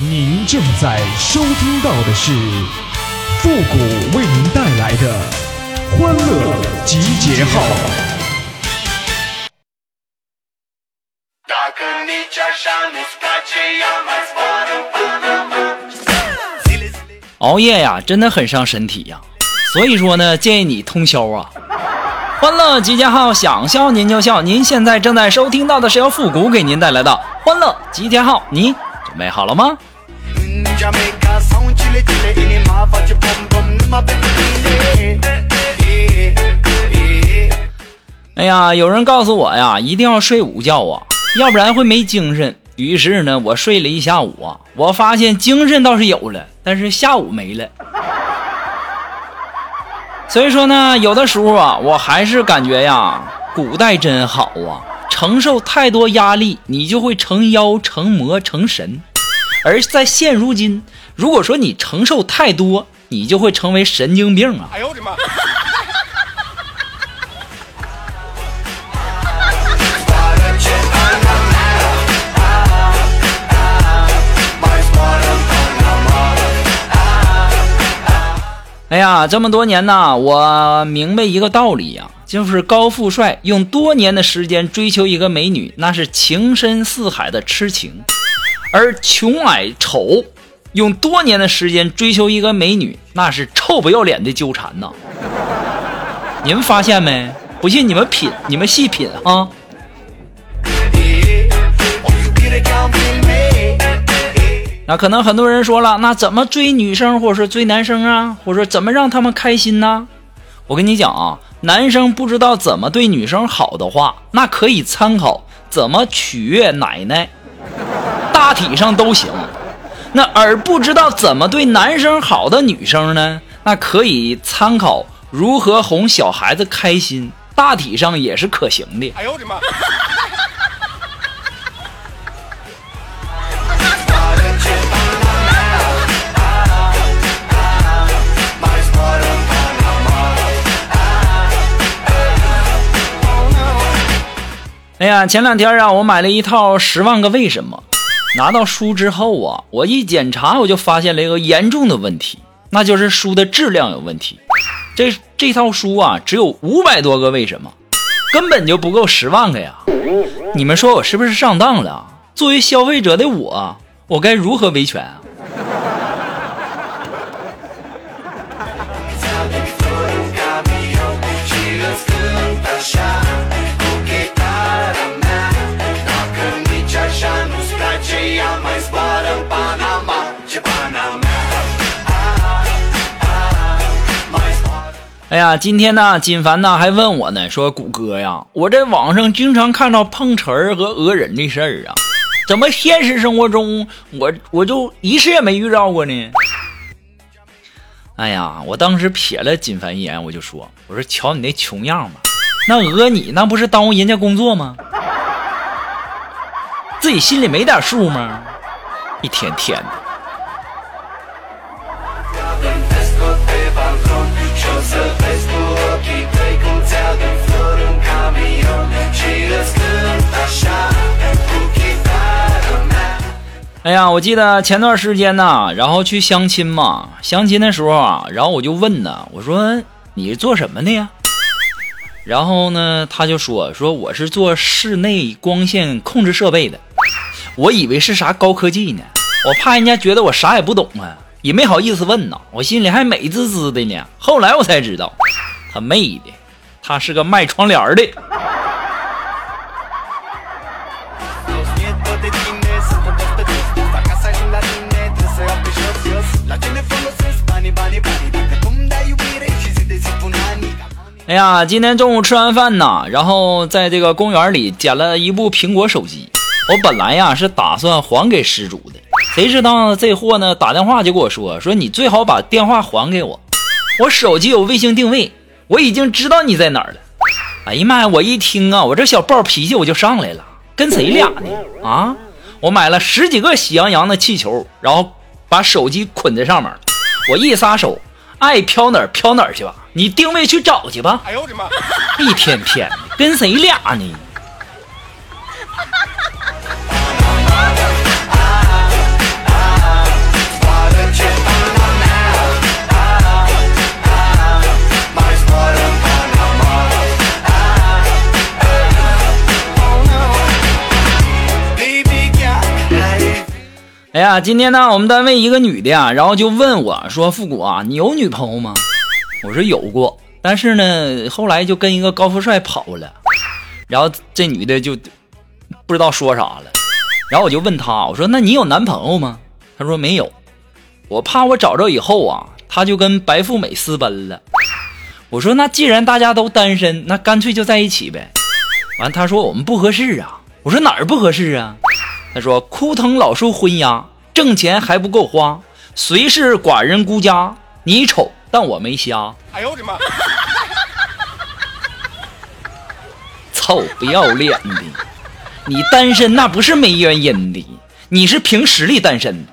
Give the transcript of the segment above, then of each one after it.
您正在收听到的是复古为您带来的欢乐集结号。熬夜呀，真的很伤身体呀，所以说呢，建议你通宵啊。欢乐集结号，想笑您就笑。您现在正在收听到的是由复古给您带来的欢乐集结号，您准备好了吗？哎呀，有人告诉我呀，一定要睡午觉啊，要不然会没精神。于是呢，我睡了一下午啊，我发现精神倒是有了，但是下午没了。所以说呢，有的时候啊，我还是感觉呀，古代真好啊。承受太多压力，你就会成妖、成魔、成神；而在现如今，如果说你承受太多，你就会成为神经病啊！哎呦我的妈！哎呀，这么多年呢，我明白一个道理呀，就是高富帅用多年的时间追求一个美女，那是情深似海的痴情；而穷矮丑用多年的时间追求一个美女，那是臭不要脸的纠缠呐。你们发现没？不信你们品，你们细品啊。那可能很多人说了，那怎么追女生或者说追男生啊，或者说怎么让他们开心呢？我跟你讲啊，男生不知道怎么对女生好的话，那可以参考怎么取悦奶奶，大体上都行。那而不知道怎么对男生好的女生呢，那可以参考如何哄小孩子开心，大体上也是可行的。哎呦我的妈！哎呀，前两天啊，我买了一套《十万个为什么》，拿到书之后啊，我一检查，我就发现了一个严重的问题，那就是书的质量有问题。这这套书啊，只有五百多个为什么，根本就不够十万个呀！你们说我是不是上当了？作为消费者的我，我该如何维权啊？哎呀，今天呢，金凡呢还问我呢，说谷歌呀，我在网上经常看到碰瓷儿和讹人的事儿啊，怎么现实生活中我我就一次也没遇到过呢？哎呀，我当时瞥了金凡一眼，我就说，我说瞧你那穷样吧，那讹你那不是耽误人家工作吗？自己心里没点数吗？一天天的。哎呀，我记得前段时间呢，然后去相亲嘛，相亲的时候啊，然后我就问呢，我说你是做什么的呀？然后呢，他就说说我是做室内光线控制设备的，我以为是啥高科技呢，我怕人家觉得我啥也不懂啊，也没好意思问呢，我心里还美滋滋的呢。后来我才知道，他妹的，他是个卖窗帘的。哎呀，今天中午吃完饭呢，然后在这个公园里捡了一部苹果手机。我本来呀是打算还给失主的，谁知道这货呢打电话就跟我说说你最好把电话还给我，我手机有卫星定位，我已经知道你在哪儿了。哎呀妈呀！我一听啊，我这小暴脾气我就上来了，跟谁俩呢？啊！我买了十几个喜羊羊的气球，然后把手机捆在上面，我一撒手，爱飘哪儿飘哪儿去吧。你定位去找去吧！哎呦我的妈！一天天的跟谁俩呢？呀，今天呢，我们单位一个女的呀，然后就问我说：“复古啊，你有女朋友吗？”我说有过，但是呢，后来就跟一个高富帅跑了。然后这女的就不知道说啥了。然后我就问她，我说：“那你有男朋友吗？”她说没有。我怕我找着以后啊，她就跟白富美私奔了。我说：“那既然大家都单身，那干脆就在一起呗。”完，她说：“我们不合适啊。”我说：“哪儿不合适啊？”她说：“枯藤老树昏鸦，挣钱还不够花，谁是寡人孤家，你丑但我没瞎。”哎呦我的妈！臭，不要脸的！你单身那不是没原因的，你是凭实力单身。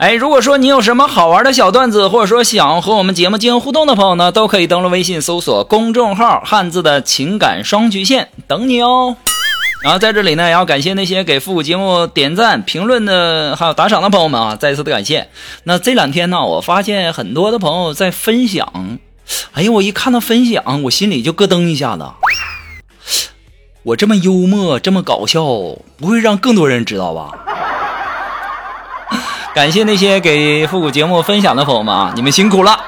哎，如果说你有什么好玩的小段子，或者说想和我们节目进行互动的朋友呢，都可以登录微信搜索公众号“汉字的情感双曲线”，等你哦。然后在这里呢，也要感谢那些给复古节目点赞、评论的，还有打赏的朋友们啊，再次的感谢。那这两天呢，我发现很多的朋友在分享，哎呀，我一看到分享，我心里就咯噔一下子。我这么幽默，这么搞笑，不会让更多人知道吧？感谢那些给复古节目分享的朋友们啊，你们辛苦了。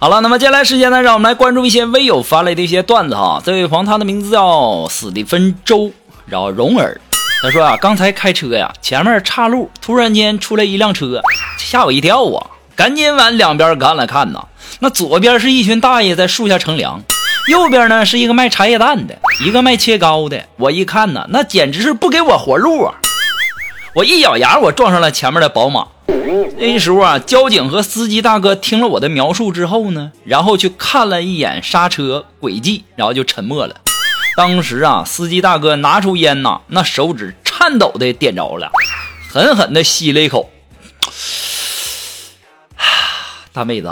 好了，那么接下来时间呢，让我们来关注一些微友发来的一些段子哈。这位朋友他的名字叫史蒂芬周，然后荣儿，他说啊，刚才开车呀，前面岔路，突然间出来一辆车，吓我一跳啊。赶紧往两边看了看呐，那左边是一群大爷在树下乘凉，右边呢是一个卖茶叶蛋的，一个卖切糕的。我一看呐，那简直是不给我活路啊！我一咬牙，我撞上了前面的宝马。那时候啊，交警和司机大哥听了我的描述之后呢，然后去看了一眼刹车轨迹，然后就沉默了。当时啊，司机大哥拿出烟呐，那手指颤抖的点着了，狠狠的吸了一口。大妹子，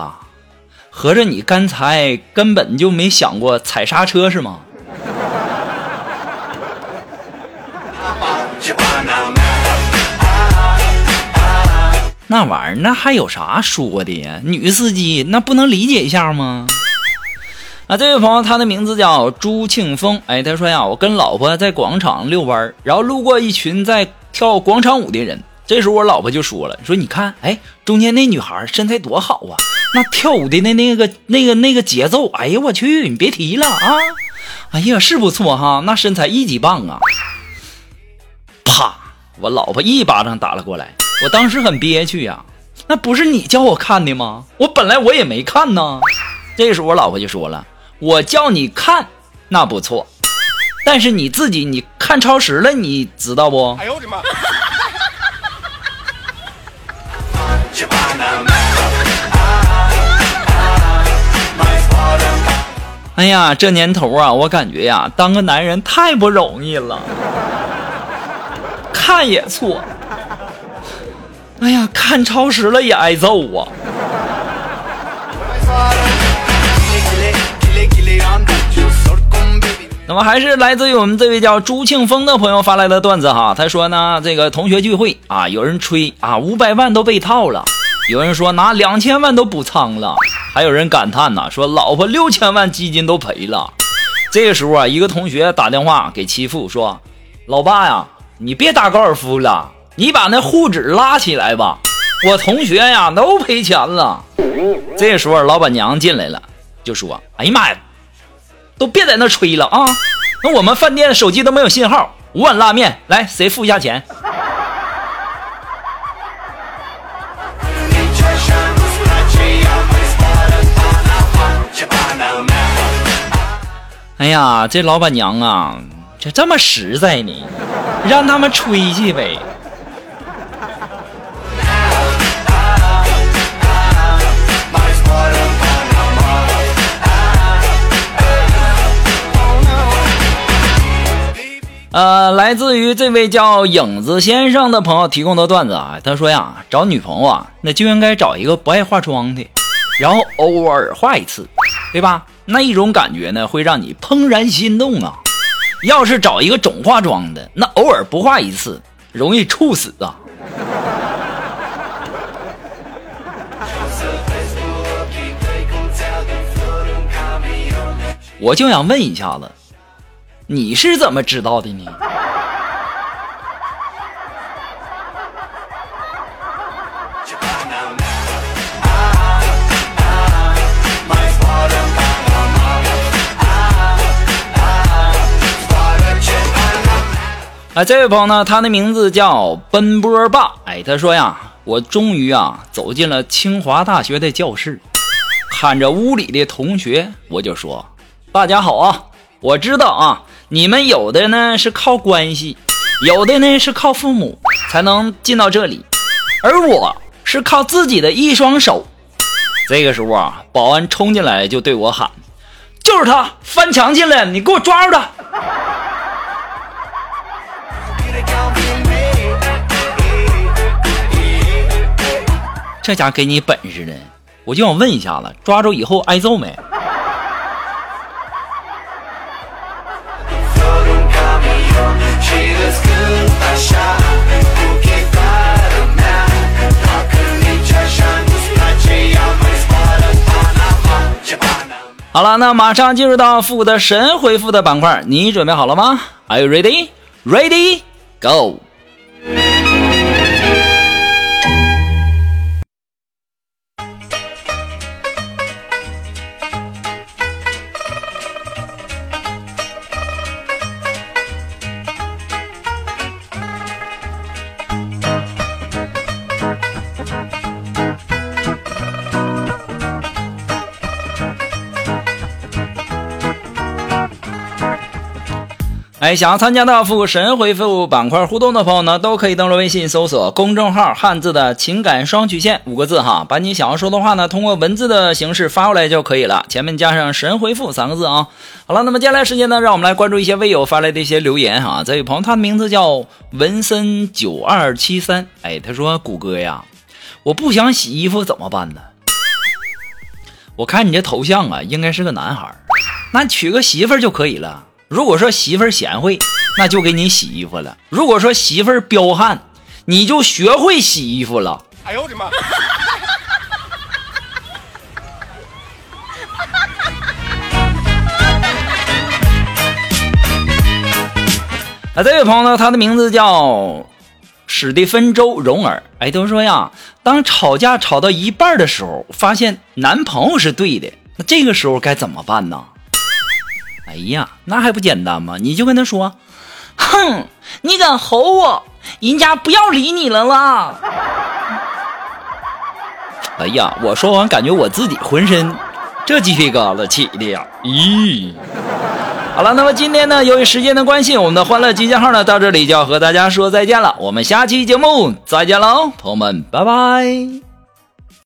合着你刚才根本就没想过踩刹车是吗？那玩意儿那还有啥说的呀？女司机那不能理解一下吗？啊，这位朋友他的名字叫朱庆峰，哎，他说呀，我跟老婆在广场遛弯，然后路过一群在跳广场舞的人。这时候我老婆就说了：“说你看，哎，中间那女孩身材多好啊，那跳舞的那那个那个那个节奏，哎呀我去，你别提了啊！哎呀是不错哈，那身材一级棒啊！”啪，我老婆一巴掌打了过来，我当时很憋屈呀，那不是你叫我看的吗？我本来我也没看呢。这时候我老婆就说了：“我叫你看，那不错，但是你自己你看超时了，你知道不？”哎呦我的妈！哎呀，这年头啊，我感觉呀，当个男人太不容易了。看也错，哎呀，看超时了也挨揍啊。那么还是来自于我们这位叫朱庆峰的朋友发来的段子哈，他说呢，这个同学聚会啊，有人吹啊，五百万都被套了，有人说拿两千万都补仓了，还有人感叹呐，说老婆六千万基金都赔了。这个时候啊，一个同学打电话给其父说：“老爸呀，你别打高尔夫了，你把那户纸拉起来吧，我同学呀都赔钱了。”这时候老板娘进来了，就说：“哎呀妈呀！”都别在那吹了啊！那我们饭店手机都没有信号，五碗拉面，来谁付一下钱？哎呀，这老板娘啊，就这么实在呢，让他们吹去呗。呃，来自于这位叫影子先生的朋友提供的段子啊，他说呀，找女朋友啊，那就应该找一个不爱化妆的，然后偶尔化一次，对吧？那一种感觉呢，会让你怦然心动啊！要是找一个总化妆的，那偶尔不化一次，容易猝死啊！我就想问一下子，你是怎么知道的呢？啊，这位朋友呢，他的名字叫奔波霸。哎，他说呀，我终于啊走进了清华大学的教室，看着屋里的同学，我就说：“大家好啊！我知道啊，你们有的呢是靠关系，有的呢是靠父母才能进到这里，而我是靠自己的一双手。”这个时候啊，保安冲进来就对我喊：“就是他翻墙进来，你给我抓住他！”这家给你本事的，我就想问一下子，抓住以后挨揍没？好了，那马上进入到复古的神回复的板块，你准备好了吗？Are you ready? Ready? Go! 哎，想要参加到复神回复板块互动的朋友呢，都可以登录微信搜索公众号“汉字的情感双曲线”五个字哈，把你想要说的话呢，通过文字的形式发过来就可以了，前面加上“神回复”三个字啊。好了，那么接下来时间呢，让我们来关注一些微友发来的一些留言哈。这位朋友，他的名字叫文森九二七三，哎，他说：“谷歌呀，我不想洗衣服怎么办呢？我看你这头像啊，应该是个男孩，那娶个媳妇就可以了。”如果说媳妇儿贤惠，那就给你洗衣服了；如果说媳妇儿彪悍，你就学会洗衣服了。哎呦我的妈！啊，这位朋友呢，他的名字叫史蒂芬周荣尔。哎，都说呀，当吵架吵到一半的时候，发现男朋友是对的，那这个时候该怎么办呢？哎呀，那还不简单吗？你就跟他说：“哼，你敢吼我，人家不要理你了啦！” 哎呀，我说完感觉我自己浑身这鸡皮疙瘩起的呀！咦，好了，那么今天呢，由于时间的关系，我们的欢乐集结号呢到这里就要和大家说再见了。我们下期节目再见喽，朋友们，拜拜。